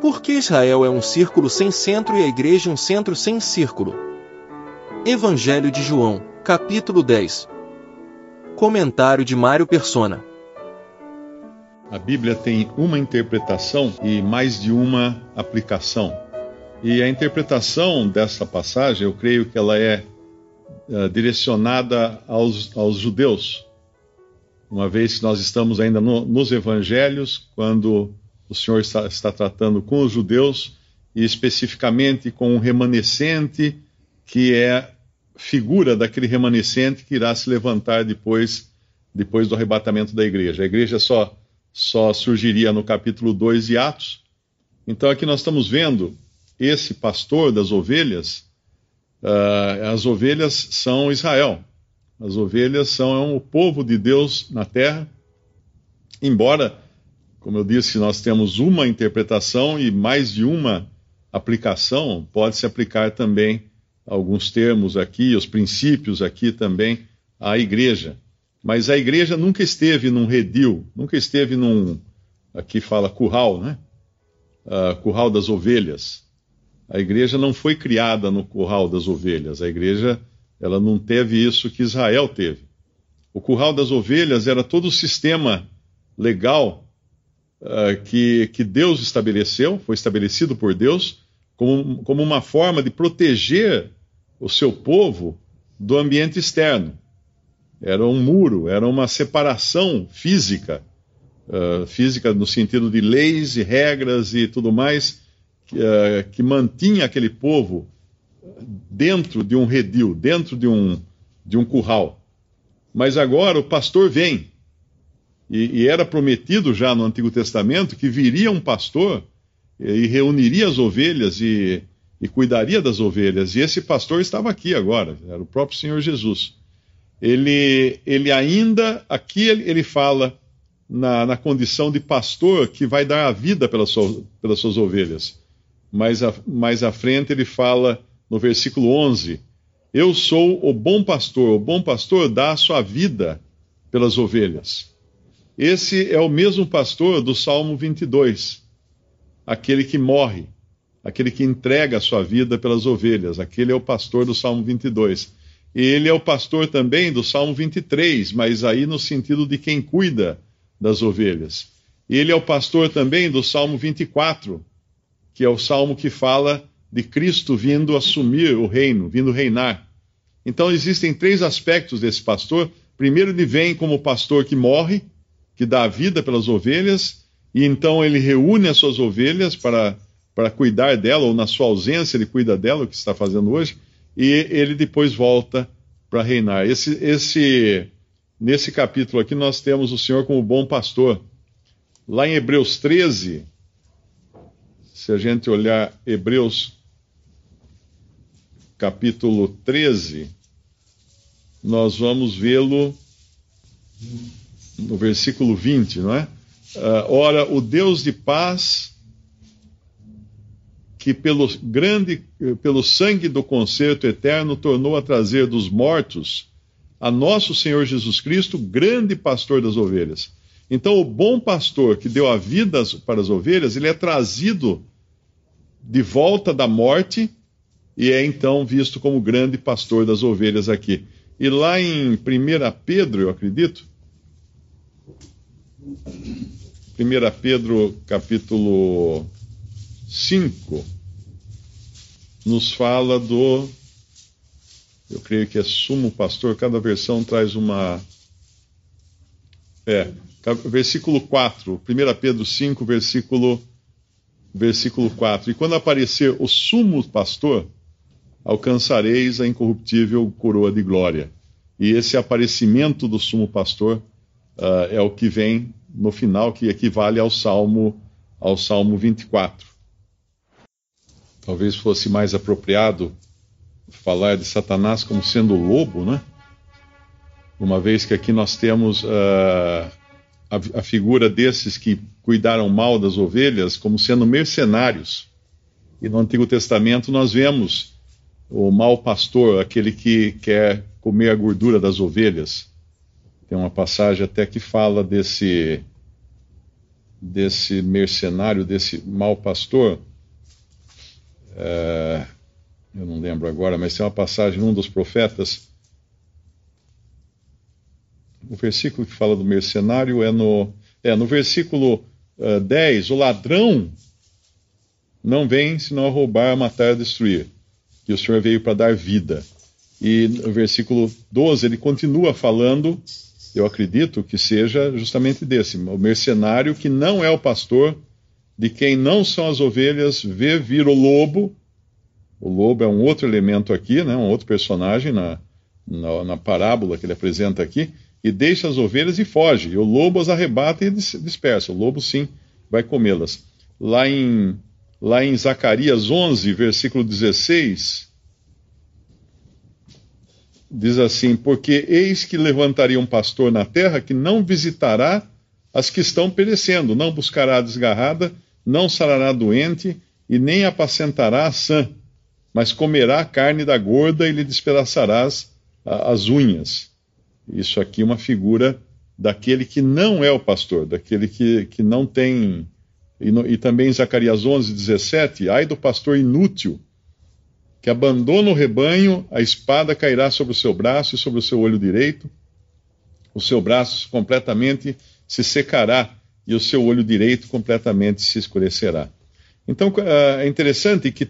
Por que Israel é um círculo sem centro e a igreja um centro sem círculo? Evangelho de João, capítulo 10. Comentário de Mário Persona. A Bíblia tem uma interpretação e mais de uma aplicação. E a interpretação dessa passagem, eu creio que ela é uh, direcionada aos, aos judeus, uma vez que nós estamos ainda no, nos evangelhos, quando o Senhor está, está, tratando com os judeus e especificamente com um remanescente que é figura daquele remanescente que irá se levantar depois, depois do arrebatamento da igreja. A igreja só, só surgiria no capítulo 2 de Atos. Então aqui nós estamos vendo esse pastor das ovelhas. Uh, as ovelhas são Israel. As ovelhas são o povo de Deus na terra, embora, como eu disse, nós temos uma interpretação e mais de uma aplicação, pode se aplicar também alguns termos aqui, os princípios aqui também à igreja. Mas a igreja nunca esteve num redil, nunca esteve num, aqui fala curral, né? Uh, curral das ovelhas. A igreja não foi criada no curral das ovelhas. A igreja ela não teve isso que Israel teve. O curral das ovelhas era todo o sistema legal uh, que, que Deus estabeleceu, foi estabelecido por Deus, como, como uma forma de proteger o seu povo do ambiente externo. Era um muro, era uma separação física, uh, física no sentido de leis e regras e tudo mais, que, uh, que mantinha aquele povo dentro de um redil, dentro de um, de um curral. Mas agora o pastor vem. E, e, era prometido já no Antigo Testamento que viria um pastor e, e reuniria as ovelhas e, e, cuidaria das ovelhas. E esse pastor estava aqui agora, era o próprio Senhor Jesus. Ele, ele ainda, aqui ele, ele fala na, na, condição de pastor que vai dar a vida pelas, suas, pelas suas ovelhas. Mais, a, mais à frente ele fala no versículo 11: Eu sou o bom pastor, o bom pastor dá a sua vida pelas ovelhas. Esse é o mesmo pastor do Salmo 22, aquele que morre, aquele que entrega a sua vida pelas ovelhas, aquele é o pastor do Salmo 22. E ele é o pastor também do Salmo 23, mas aí no sentido de quem cuida das ovelhas. Ele é o pastor também do Salmo 24, que é o salmo que fala de Cristo vindo assumir o reino, vindo reinar. Então existem três aspectos desse pastor. Primeiro, ele vem como pastor que morre, que dá a vida pelas ovelhas, e então ele reúne as suas ovelhas para, para cuidar dela, ou na sua ausência ele cuida dela, o que está fazendo hoje, e ele depois volta para reinar. Esse, esse, nesse capítulo aqui nós temos o Senhor como bom pastor. Lá em Hebreus 13, se a gente olhar Hebreus capítulo 13, nós vamos vê-lo no versículo 20, não é? Uh, ora, o Deus de paz, que pelo grande, pelo sangue do concerto eterno tornou a trazer dos mortos a nosso Senhor Jesus Cristo, grande pastor das ovelhas. Então, o bom pastor que deu a vida para as ovelhas, ele é trazido de volta da morte e é então visto como grande pastor das ovelhas aqui. E lá em 1 Pedro, eu acredito, 1 Pedro capítulo 5, nos fala do, eu creio que é sumo pastor, cada versão traz uma. É, versículo 4, 1 Pedro 5, versículo, versículo 4. E quando aparecer o sumo pastor, alcançareis a incorruptível coroa de glória. E esse aparecimento do sumo pastor uh, é o que vem no final, que equivale ao Salmo, ao Salmo 24. Talvez fosse mais apropriado falar de Satanás como sendo o lobo, né? Uma vez que aqui nós temos uh, a, a figura desses que cuidaram mal das ovelhas como sendo mercenários. E no Antigo Testamento nós vemos o mau pastor, aquele que quer comer a gordura das ovelhas. Tem uma passagem até que fala desse desse mercenário, desse mau pastor. É, eu não lembro agora, mas tem uma passagem num dos profetas. O versículo que fala do mercenário é no, é, no versículo uh, 10: O ladrão não vem senão a roubar, matar destruir. Que o Senhor veio para dar vida. E no versículo 12 ele continua falando, eu acredito que seja justamente desse: o mercenário que não é o pastor, de quem não são as ovelhas, vê vir o lobo o lobo é um outro elemento aqui, né, um outro personagem na, na, na parábola que ele apresenta aqui, e deixa as ovelhas e foge. E o lobo as arrebata e dispersa. O lobo, sim, vai comê-las. Lá em, lá em Zacarias 11, versículo 16, diz assim: Porque eis que levantaria um pastor na terra que não visitará as que estão perecendo, não buscará a desgarrada, não sarará doente e nem apacentará a sã mas comerá a carne da gorda e lhe despedaçarás as unhas. Isso aqui é uma figura daquele que não é o pastor, daquele que, que não tem. E, no, e também em Zacarias 11, 17: ai do pastor inútil, que abandona o rebanho, a espada cairá sobre o seu braço e sobre o seu olho direito, o seu braço completamente se secará e o seu olho direito completamente se escurecerá. Então é interessante que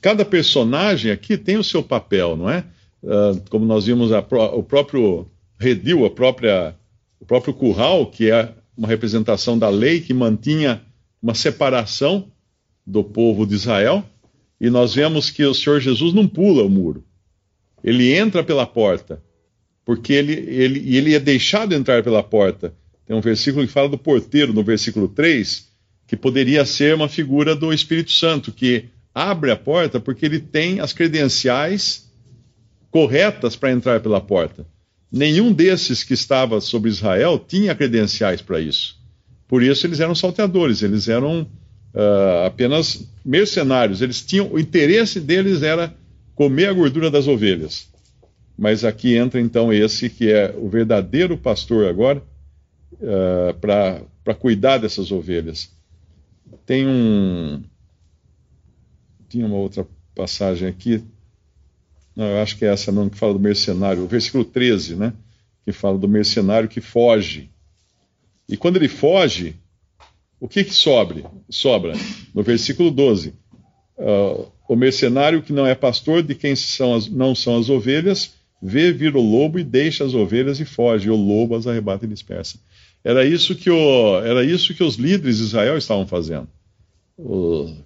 Cada personagem aqui tem o seu papel, não é? Uh, como nós vimos o próprio redil, a própria, o próprio curral, que é uma representação da lei que mantinha uma separação do povo de Israel, e nós vemos que o Senhor Jesus não pula o muro. Ele entra pela porta, porque ele, ele, ele é deixado entrar pela porta. Tem um versículo que fala do porteiro, no versículo 3, que poderia ser uma figura do Espírito Santo, que abre a porta porque ele tem as credenciais corretas para entrar pela porta. Nenhum desses que estava sobre Israel tinha credenciais para isso. Por isso eles eram salteadores, eles eram uh, apenas mercenários. Eles tinham o interesse deles era comer a gordura das ovelhas. Mas aqui entra então esse que é o verdadeiro pastor agora uh, para cuidar dessas ovelhas. Tem um, tinha uma outra passagem aqui, não, eu acho que é essa não, que fala do mercenário, o versículo 13, né? Que fala do mercenário que foge. E quando ele foge, o que que sobre? sobra? No versículo 12. Uh, ah, o mercenário que não é pastor, de quem são as, não são as ovelhas, vê vir o lobo e deixa as ovelhas e foge. E o lobo as arrebata e dispersa. Era isso que, o, era isso que os líderes de Israel estavam fazendo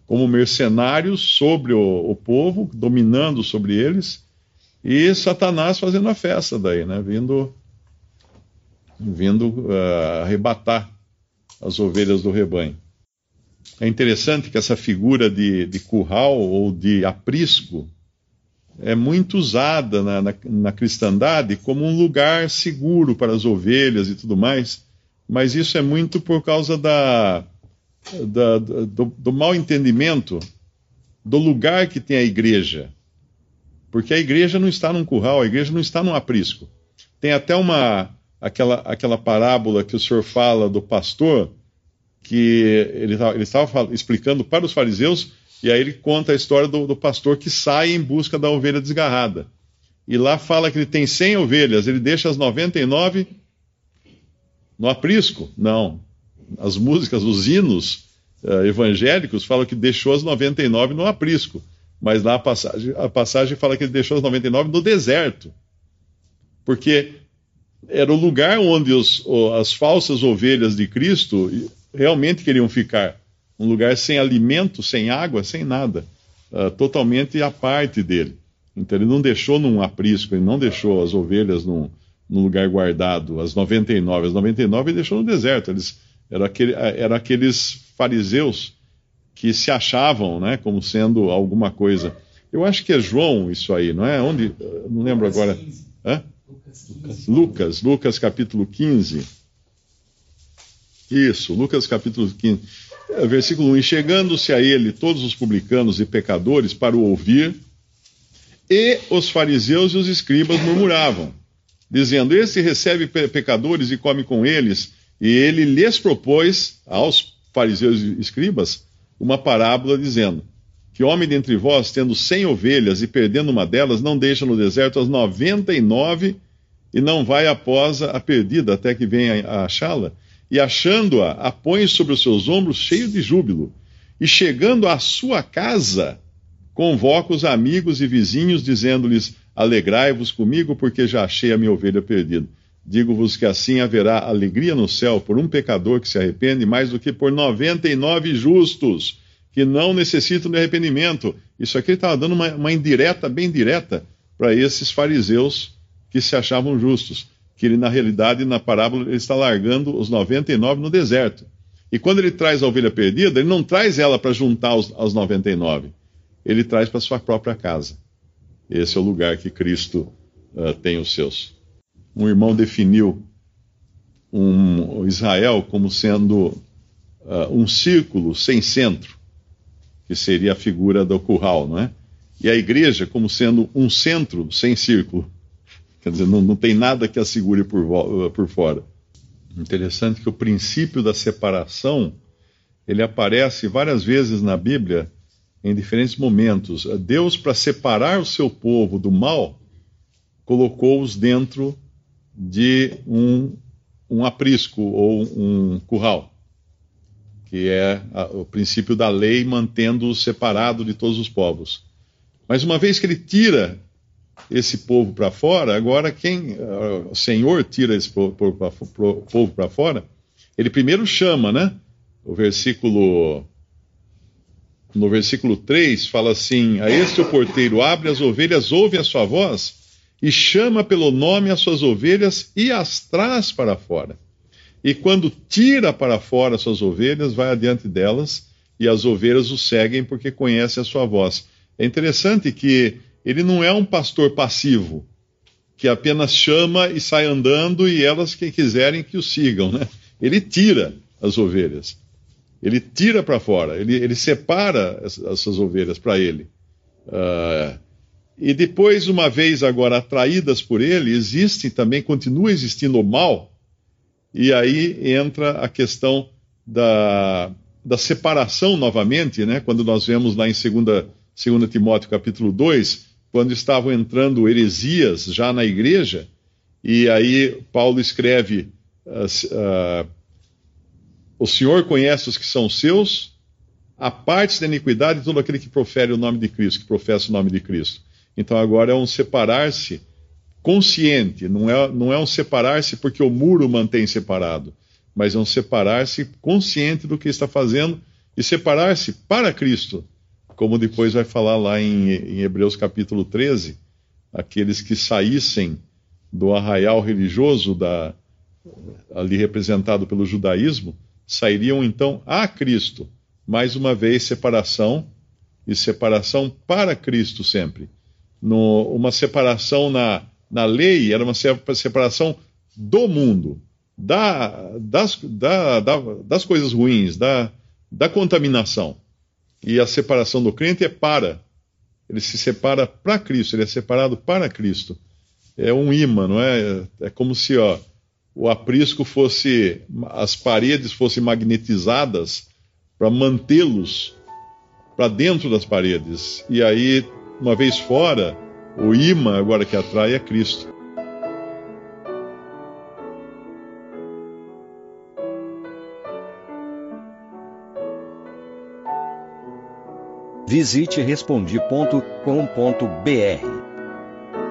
como mercenários sobre o, o, povo, dominando sobre eles, e Satanás fazendo a festa daí, né? Vindo, vindo uh, arrebatar as ovelhas do rebanho. É interessante que essa figura de, de curral ou de aprisco é muito usada na, na, na cristandade como um lugar seguro para as ovelhas e tudo mais, mas isso é muito por causa da, da, do, do mal entendimento do lugar que tem a igreja. Porque a igreja não está num curral, a igreja não está num aprisco. Tem até uma aquela, aquela parábola que o senhor fala do pastor, que ele, ele estava explicando para os fariseus, e aí ele conta a história do, do pastor que sai em busca da ovelha desgarrada. E lá fala que ele tem 100 ovelhas, ele deixa as 99 no aprisco? Não as músicas, os hinos uh, evangélicos falam que deixou as 99 no aprisco, mas lá a passagem, a passagem fala que ele deixou as 99 no deserto, porque era o lugar onde os, as falsas ovelhas de Cristo realmente queriam ficar, um lugar sem alimento, sem água, sem nada, uh, totalmente à parte dele. Então ele não deixou num aprisco, ele não deixou as ovelhas num, num lugar guardado, as 99, as 99 ele deixou no deserto. Eles era, aquele, era aqueles fariseus que se achavam né, como sendo alguma coisa. Eu acho que é João isso aí, não é? Onde? Não lembro agora. Hã? Lucas, Lucas, capítulo 15. Isso, Lucas capítulo 15. É, versículo 1: E chegando-se a ele todos os publicanos e pecadores para o ouvir, e os fariseus e os escribas murmuravam, dizendo: Esse recebe pecadores e come com eles. E ele lhes propôs aos fariseus e escribas uma parábola dizendo: Que homem dentre vós, tendo cem ovelhas e perdendo uma delas, não deixa no deserto as noventa e nove e não vai após a perdida até que venha a achá-la? E achando-a, a põe sobre os seus ombros, cheio de júbilo. E chegando à sua casa, convoca os amigos e vizinhos, dizendo-lhes: Alegrai-vos comigo, porque já achei a minha ovelha perdida. Digo-vos que assim haverá alegria no céu por um pecador que se arrepende, mais do que por 99 justos que não necessitam de arrependimento. Isso aqui ele estava dando uma, uma indireta, bem direta, para esses fariseus que se achavam justos. Que ele, na realidade, na parábola, ele está largando os 99 no deserto. E quando ele traz a ovelha perdida, ele não traz ela para juntar aos, aos 99. Ele traz para sua própria casa. Esse é o lugar que Cristo uh, tem os seus um irmão definiu um, Israel como sendo uh, um círculo sem centro, que seria a figura do curral, não é? E a igreja como sendo um centro sem círculo. Quer dizer, não, não tem nada que a segure por, por fora. Interessante que o princípio da separação ele aparece várias vezes na Bíblia em diferentes momentos. Deus, para separar o seu povo do mal, colocou-os dentro de um, um aprisco ou um curral, que é a, o princípio da lei mantendo-o separado de todos os povos. Mas uma vez que ele tira esse povo para fora, agora quem uh, o Senhor tira esse povo para fora, ele primeiro chama, né? O versículo no versículo 3 fala assim: A este o porteiro abre as ovelhas, ouve a sua voz e chama pelo nome as suas ovelhas e as traz para fora. E quando tira para fora as suas ovelhas, vai adiante delas, e as ovelhas o seguem porque conhecem a sua voz. É interessante que ele não é um pastor passivo, que apenas chama e sai andando e elas que quiserem que o sigam, né? Ele tira as ovelhas. Ele tira para fora, ele, ele separa essas ovelhas para ele. Uh, e depois, uma vez agora atraídas por ele, existe também, continua existindo o mal, e aí entra a questão da, da separação novamente, né? quando nós vemos lá em 2, 2 Timóteo capítulo 2, quando estavam entrando heresias já na igreja, e aí Paulo escreve: uh, uh, O Senhor conhece os que são seus, a parte da iniquidade de todo aquele que profere o nome de Cristo, que professa o nome de Cristo. Então agora é um separar-se consciente, não é, não é um separar-se porque o muro mantém separado, mas é um separar-se consciente do que está fazendo e separar-se para Cristo, como depois vai falar lá em, em Hebreus capítulo 13, aqueles que saíssem do arraial religioso da, ali representado pelo judaísmo, sairiam então a Cristo. Mais uma vez, separação e separação para Cristo sempre no, uma separação na, na lei, era uma separação do mundo, da, das, da, da, das coisas ruins, da, da contaminação. E a separação do crente é para. Ele se separa para Cristo, ele é separado para Cristo. É um imã, não é? É como se ó, o aprisco fosse, as paredes fossem magnetizadas para mantê-los para dentro das paredes. E aí uma vez fora, o imã agora que atrai é Cristo. Visite respondi.com.br.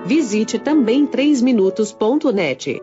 Visite também 3minutos.net.